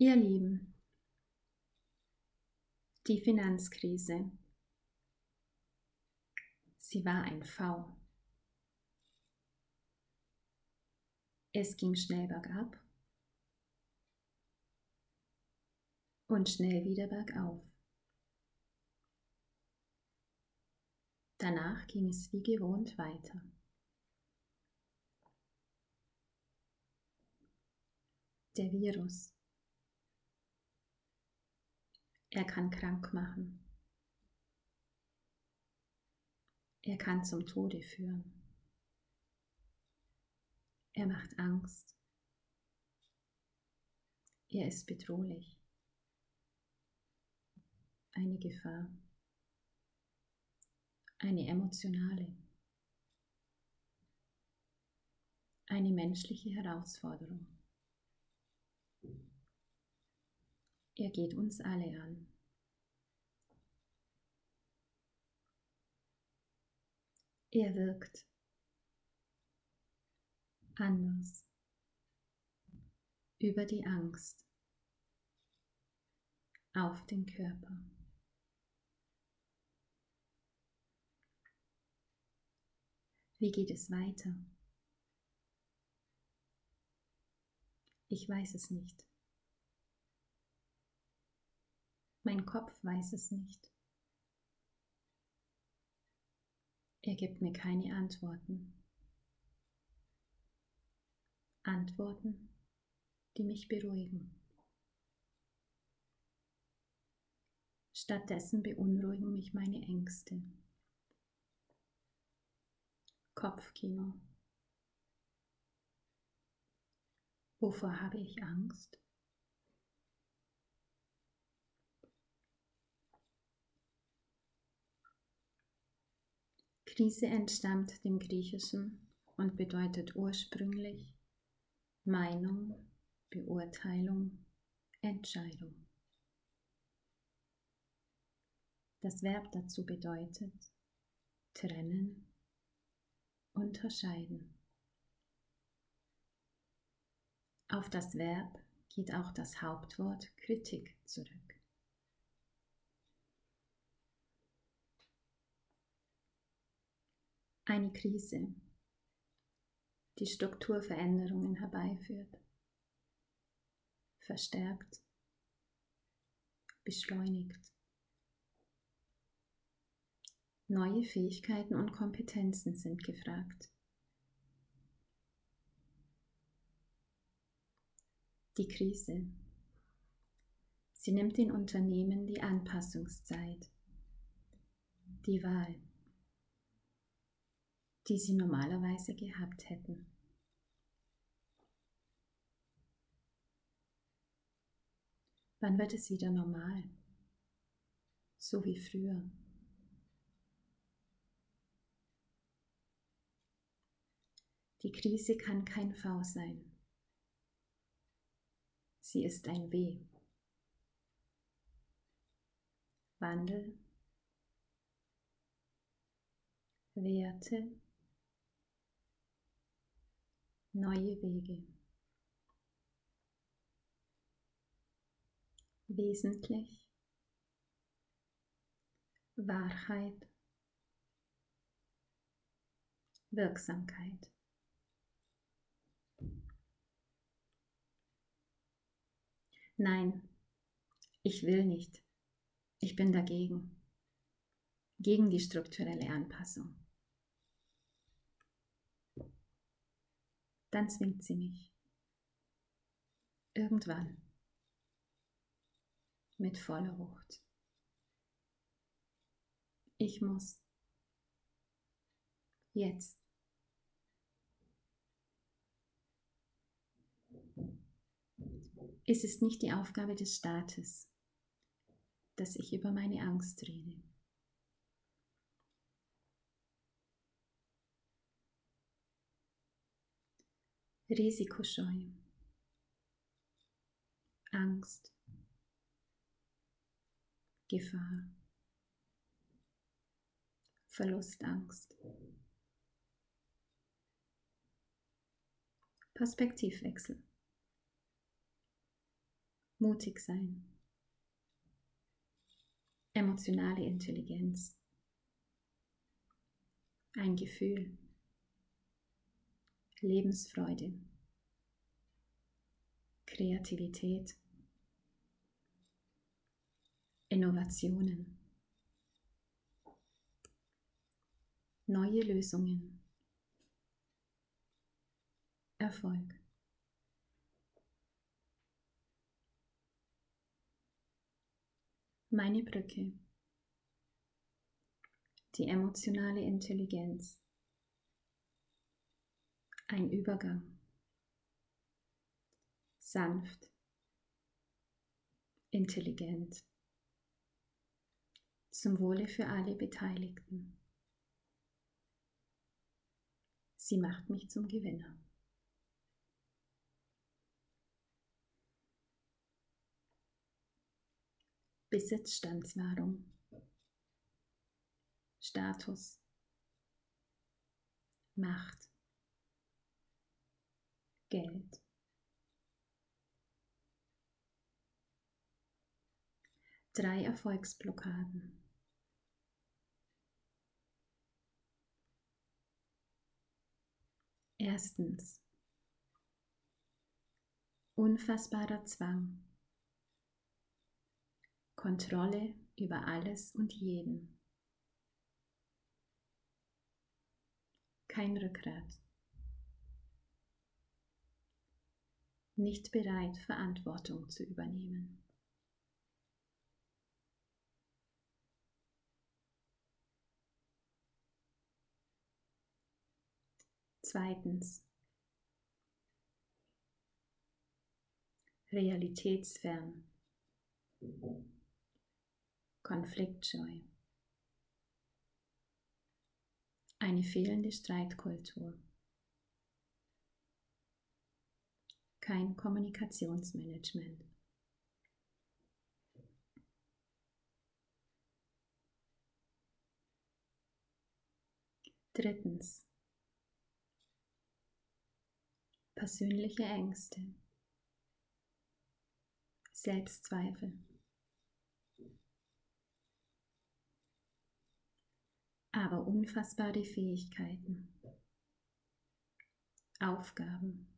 Ihr Lieben, die Finanzkrise, sie war ein V. Es ging schnell bergab und schnell wieder bergauf. Danach ging es wie gewohnt weiter. Der Virus. Er kann krank machen. Er kann zum Tode führen. Er macht Angst. Er ist bedrohlich. Eine Gefahr. Eine emotionale. Eine menschliche Herausforderung. Er geht uns alle an. Er wirkt anders über die Angst auf den Körper. Wie geht es weiter? Ich weiß es nicht. Mein Kopf weiß es nicht. Er gibt mir keine Antworten. Antworten, die mich beruhigen. Stattdessen beunruhigen mich meine Ängste. Kopfkino. Wovor habe ich Angst? Krise entstammt dem Griechischen und bedeutet ursprünglich Meinung, Beurteilung, Entscheidung. Das Verb dazu bedeutet trennen, unterscheiden. Auf das Verb geht auch das Hauptwort Kritik zurück. Eine Krise, die Strukturveränderungen herbeiführt, verstärkt, beschleunigt. Neue Fähigkeiten und Kompetenzen sind gefragt. Die Krise. Sie nimmt den Unternehmen die Anpassungszeit, die Wahl die sie normalerweise gehabt hätten. Wann wird es wieder normal? So wie früher. Die Krise kann kein V sein. Sie ist ein W. Wandel, Werte, neue Wege. Wesentlich Wahrheit, Wirksamkeit. Nein, ich will nicht. Ich bin dagegen. Gegen die strukturelle Anpassung. Dann zwingt sie mich. Irgendwann. Mit voller Wucht. Ich muss. Jetzt. Es ist nicht die Aufgabe des Staates, dass ich über meine Angst rede. Risikoscheu, Angst, Gefahr, Verlustangst, Perspektivwechsel. mutig sein, emotionale Intelligenz, ein Gefühl, Lebensfreude, Kreativität, Innovationen, neue Lösungen, Erfolg. Meine Brücke. Die emotionale Intelligenz. Ein Übergang. Sanft. Intelligent. Zum Wohle für alle Beteiligten. Sie macht mich zum Gewinner. Besitzstandswahrung, Status, Macht, Geld. Drei Erfolgsblockaden. Erstens. Unfassbarer Zwang. Kontrolle über alles und jeden. Kein Rückgrat. Nicht bereit, Verantwortung zu übernehmen. Zweitens. Realitätsfern. Konfliktscheu. Eine fehlende Streitkultur. Kein Kommunikationsmanagement. Drittens. Persönliche Ängste. Selbstzweifel. aber unfassbare Fähigkeiten, Aufgaben.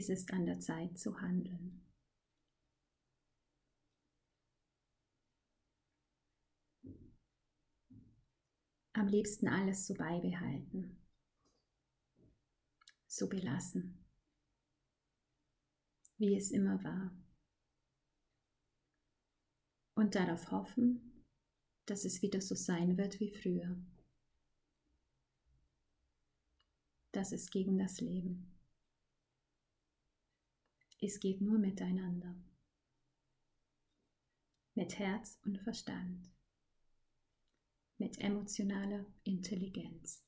Es ist an der Zeit zu handeln. Am liebsten alles so beibehalten, so belassen, wie es immer war. Und darauf hoffen, dass es wieder so sein wird wie früher. Das ist gegen das Leben. Es geht nur miteinander. Mit Herz und Verstand. Mit emotionaler Intelligenz.